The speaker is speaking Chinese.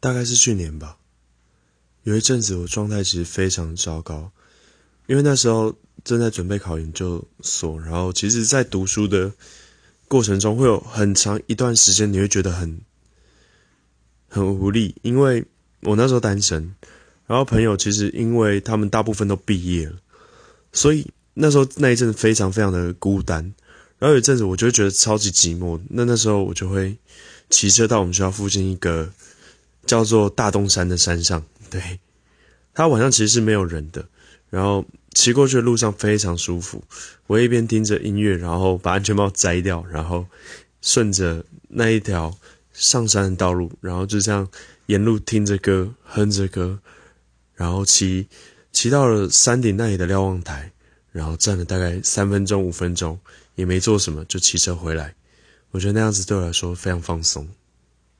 大概是去年吧。有一阵子我状态其实非常糟糕，因为那时候正在准备考研究所，然后其实，在读书的过程中会有很长一段时间，你会觉得很很无力，因为我那时候单身，然后朋友其实因为他们大部分都毕业了，所以那时候那一阵非常非常的孤单，然后有一阵子我就会觉得超级寂寞，那那时候我就会骑车到我们学校附近一个叫做大东山的山上。对，它晚上其实是没有人的，然后骑过去的路上非常舒服。我一边听着音乐，然后把安全帽摘掉，然后顺着那一条上山的道路，然后就这样沿路听着歌，哼着歌，然后骑骑到了山顶那里的瞭望台，然后站了大概三分钟、五分钟，也没做什么，就骑车回来。我觉得那样子对我来说非常放松。